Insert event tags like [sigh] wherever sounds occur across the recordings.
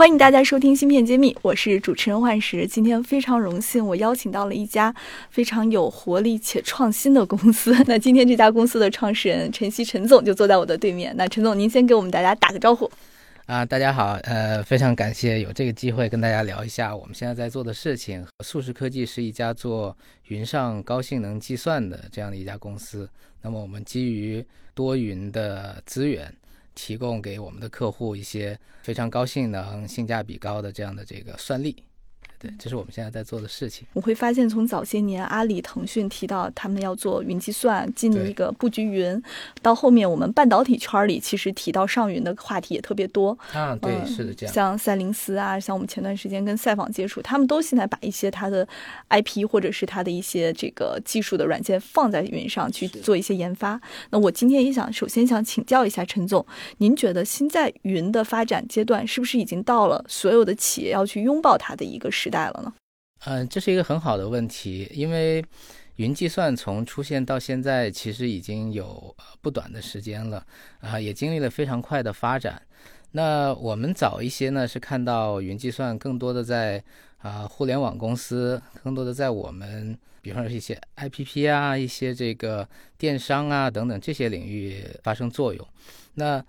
欢迎大家收听《芯片揭秘》，我是主持人幻石。今天非常荣幸，我邀请到了一家非常有活力且创新的公司。那今天这家公司的创始人陈曦陈总就坐在我的对面。那陈总，您先给我们大家打个招呼。啊，大家好，呃，非常感谢有这个机会跟大家聊一下我们现在在做的事情。速实科技是一家做云上高性能计算的这样的一家公司。那么我们基于多云的资源。提供给我们的客户一些非常高性能、性价比高的这样的这个算力。对，这是我们现在在做的事情。我会发现，从早些年阿里、腾讯提到他们要做云计算，进一个布局云，到后面我们半导体圈里其实提到上云的话题也特别多。啊，对，是的，这样。像赛灵思啊，像我们前段时间跟赛访接触，他们都现在把一些它的 IP 或者是它的一些这个技术的软件放在云上去做一些研发。那我今天也想首先想请教一下陈总，您觉得现在云的发展阶段是不是已经到了所有的企业要去拥抱它的一个时？代了呢？嗯，这是一个很好的问题，因为云计算从出现到现在，其实已经有不短的时间了啊，也经历了非常快的发展。那我们早一些呢，是看到云计算更多的在啊互联网公司，更多的在我们，比方说一些 IPP 啊，一些这个电商啊等等这些领域发生作用。那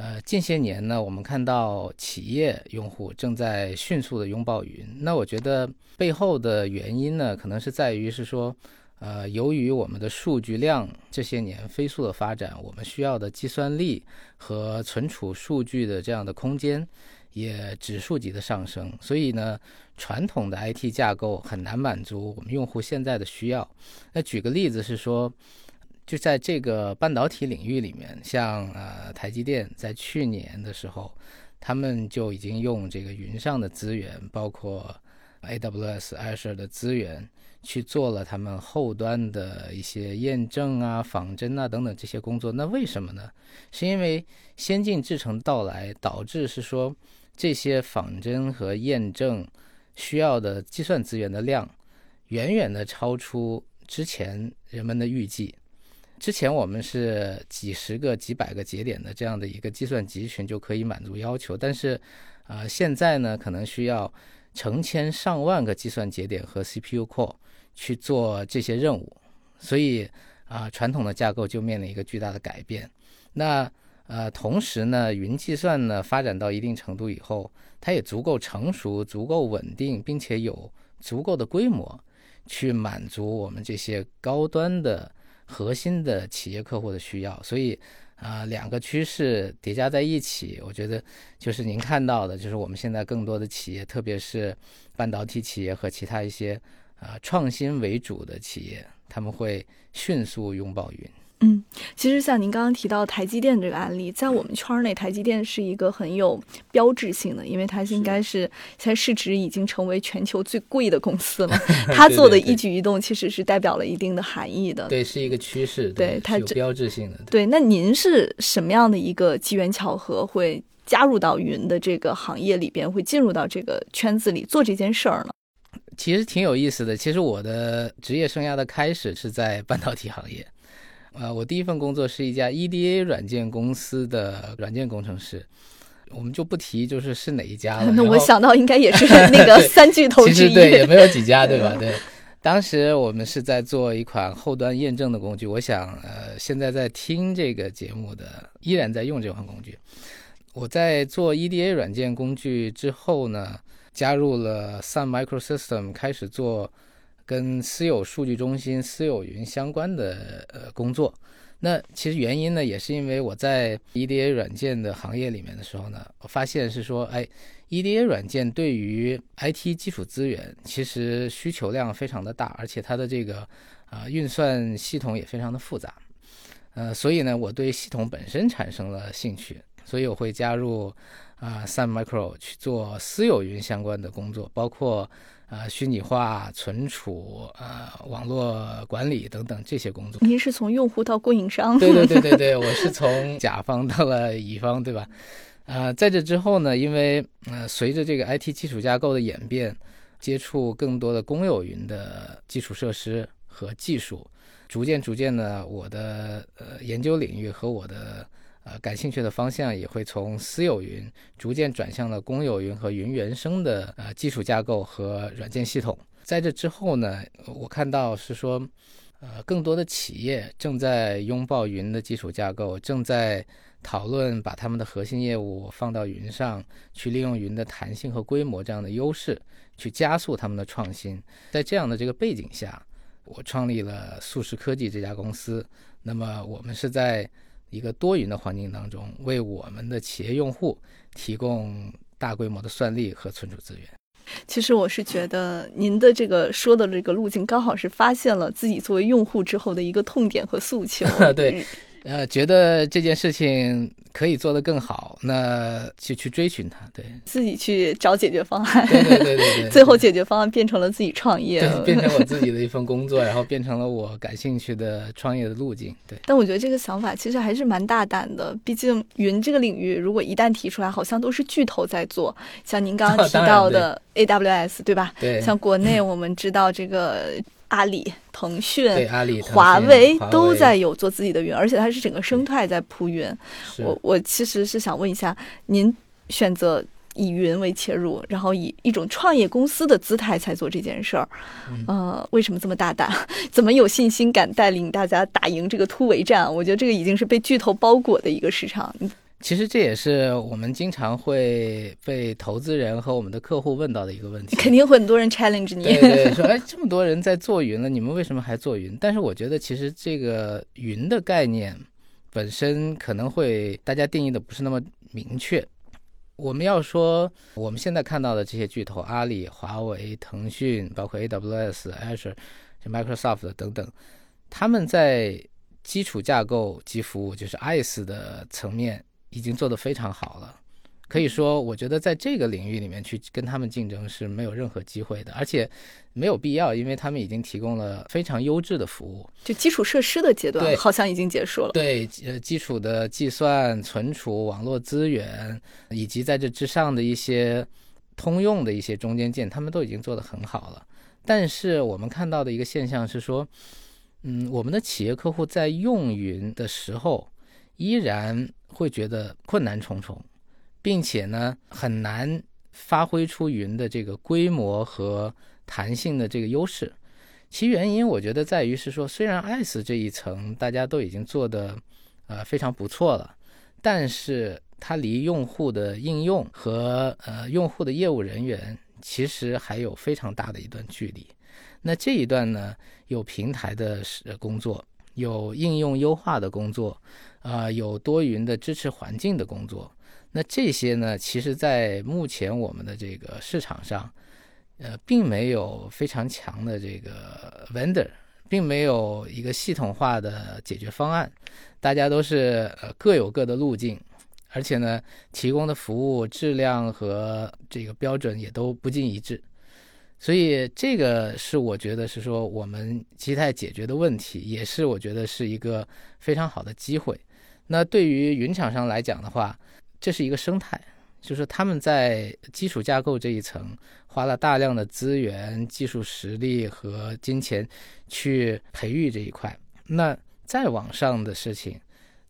呃，近些年呢，我们看到企业用户正在迅速的拥抱云。那我觉得背后的原因呢，可能是在于是说，呃，由于我们的数据量这些年飞速的发展，我们需要的计算力和存储数据的这样的空间也指数级的上升，所以呢，传统的 IT 架构很难满足我们用户现在的需要。那举个例子是说。就在这个半导体领域里面，像呃台积电在去年的时候，他们就已经用这个云上的资源，包括 AWS、Azure 的资源，去做了他们后端的一些验证啊、仿真啊等等这些工作。那为什么呢？是因为先进制程到来，导致是说这些仿真和验证需要的计算资源的量，远远的超出之前人们的预计。之前我们是几十个、几百个节点的这样的一个计算集群就可以满足要求，但是，呃，现在呢，可能需要成千上万个计算节点和 CPU core 去做这些任务，所以啊，传统的架构就面临一个巨大的改变。那呃，同时呢，云计算呢发展到一定程度以后，它也足够成熟、足够稳定，并且有足够的规模去满足我们这些高端的。核心的企业客户的需要，所以啊，两个趋势叠加在一起，我觉得就是您看到的，就是我们现在更多的企业，特别是半导体企业和其他一些啊创新为主的企业，他们会迅速拥抱云。嗯，其实像您刚刚提到台积电这个案例，在我们圈内，台积电是一个很有标志性的，因为它应该是现在市值已经成为全球最贵的公司了。[laughs] 它做的一举一动，其实是代表了一定的含义的。对，是一个趋势。对，它有标志性的。对，那您是什么样的一个机缘巧合，会加入到云的这个行业里边，会进入到这个圈子里做这件事儿呢？其实挺有意思的。其实我的职业生涯的开始是在半导体行业。呃，我第一份工作是一家 EDA 软件公司的软件工程师，我们就不提就是是哪一家了。[laughs] 那我想到应该也是那个 [laughs] 三巨头之一。对，也没有几家，对吧？对，当时我们是在做一款后端验证的工具。我想，呃，现在在听这个节目的依然在用这款工具。我在做 EDA 软件工具之后呢，加入了 Sun Microsystem，开始做。跟私有数据中心、私有云相关的呃工作，那其实原因呢，也是因为我在 EDA 软件的行业里面的时候呢，我发现是说，哎，EDA 软件对于 IT 基础资源其实需求量非常的大，而且它的这个啊运算系统也非常的复杂，呃，所以呢，我对系统本身产生了兴趣。所以我会加入啊 Sun Micro 去做私有云相关的工作，包括啊虚拟化、存储、啊网络管理等等这些工作。您是从用户到供应商？对对对对对，我是从甲方到了乙方，对吧？啊，在这之后呢，因为呃随着这个 IT 基础架构的演变，接触更多的公有云的基础设施和技术。逐渐逐渐的，我的呃研究领域和我的呃感兴趣的方向也会从私有云逐渐转向了公有云和云原生的呃基础架构和软件系统。在这之后呢，我看到是说，呃更多的企业正在拥抱云的基础架构，正在讨论把他们的核心业务放到云上去，利用云的弹性和规模这样的优势，去加速他们的创新。在这样的这个背景下。我创立了速食科技这家公司，那么我们是在一个多云的环境当中，为我们的企业用户提供大规模的算力和存储资源。其实我是觉得您的这个说的这个路径，刚好是发现了自己作为用户之后的一个痛点和诉求。[laughs] 对。呃，觉得这件事情可以做得更好，那去去追寻它，对，自己去找解决方案，对对对对对，[laughs] 最后解决方案变成了自己创业，对，变成我 [laughs] 自己的一份工作，然后变成了我感兴趣的创业的路径，对。但我觉得这个想法其实还是蛮大胆的，毕竟云这个领域，如果一旦提出来，好像都是巨头在做，像您刚刚 [laughs] 提到的 AWS，对吧？对。像国内我们知道这个。阿里、腾讯、阿里、华为都在有做自己的云，而且它是整个生态在铺云。我我其实是想问一下，您选择以云为切入，然后以一种创业公司的姿态才做这件事儿，呃，为什么这么大胆？[laughs] 怎么有信心敢带领大家打赢这个突围战？我觉得这个已经是被巨头包裹的一个市场。其实这也是我们经常会被投资人和我们的客户问到的一个问题。肯定会很多人 challenge 你，对对，说哎，这么多人在做云了，你们为什么还做云？但是我觉得，其实这个云的概念本身可能会大家定义的不是那么明确。我们要说我们现在看到的这些巨头，阿里、华为、腾讯，包括 AWS、Azure、Microsoft 等等，他们在基础架构及服务，就是 IaaS 的层面。已经做得非常好了，可以说，我觉得在这个领域里面去跟他们竞争是没有任何机会的，而且没有必要，因为他们已经提供了非常优质的服务。就基础设施的阶段，好像已经结束了。对，呃，基础的计算、存储、网络资源，以及在这之上的一些通用的一些中间件，他们都已经做得很好了。但是我们看到的一个现象是说，嗯，我们的企业客户在用云的时候。依然会觉得困难重重，并且呢很难发挥出云的这个规模和弹性的这个优势。其原因我觉得在于是说，虽然 S 这一层大家都已经做的呃非常不错了，但是它离用户的应用和呃用户的业务人员其实还有非常大的一段距离。那这一段呢，有平台的呃工作，有应用优化的工作。啊，有多云的支持环境的工作，那这些呢，其实，在目前我们的这个市场上，呃，并没有非常强的这个 vendor，并没有一个系统化的解决方案，大家都是呃各有各的路径，而且呢，提供的服务质量和这个标准也都不尽一致。所以这个是我觉得是说我们基泰解决的问题，也是我觉得是一个非常好的机会。那对于云厂商来讲的话，这是一个生态，就是他们在基础架构这一层花了大量的资源、技术实力和金钱去培育这一块。那再往上的事情，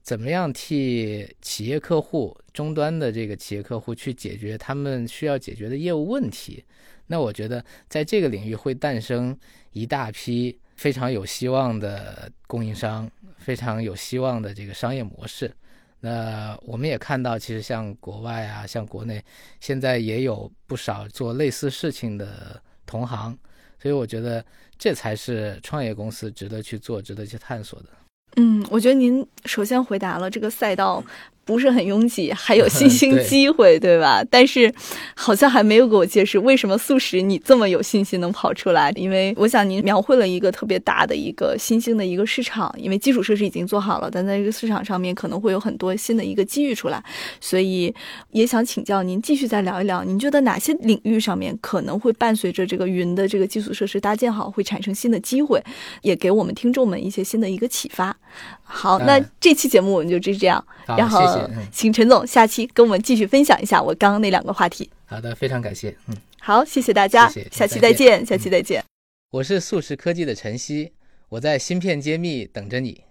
怎么样替企业客户终端的这个企业客户去解决他们需要解决的业务问题？那我觉得，在这个领域会诞生一大批非常有希望的供应商，非常有希望的这个商业模式。那我们也看到，其实像国外啊，像国内，现在也有不少做类似事情的同行。所以我觉得，这才是创业公司值得去做、值得去探索的。嗯，我觉得您首先回答了这个赛道不是很拥挤，[laughs] 还有新兴机会，对吧？但是好像还没有给我解释为什么素食你这么有信心能跑出来。因为我想您描绘了一个特别大的一个新兴的一个市场，因为基础设施已经做好了，但在这个市场上面可能会有很多新的一个机遇出来，所以也想请教您继续再聊一聊，您觉得哪些领域上面可能会伴随着这个云的这个基础设施搭建好，会产生新的机会，也给我们听众们一些新的一个启发。好，那嗯这期节目我们就这样。然后请陈总下期跟我们继续分享一下我刚刚那两个话题。好的，非常感谢，嗯，好，谢谢大家，谢谢下期再见再见，下期再见。我是素食科技的晨曦，我在芯片揭秘等着你。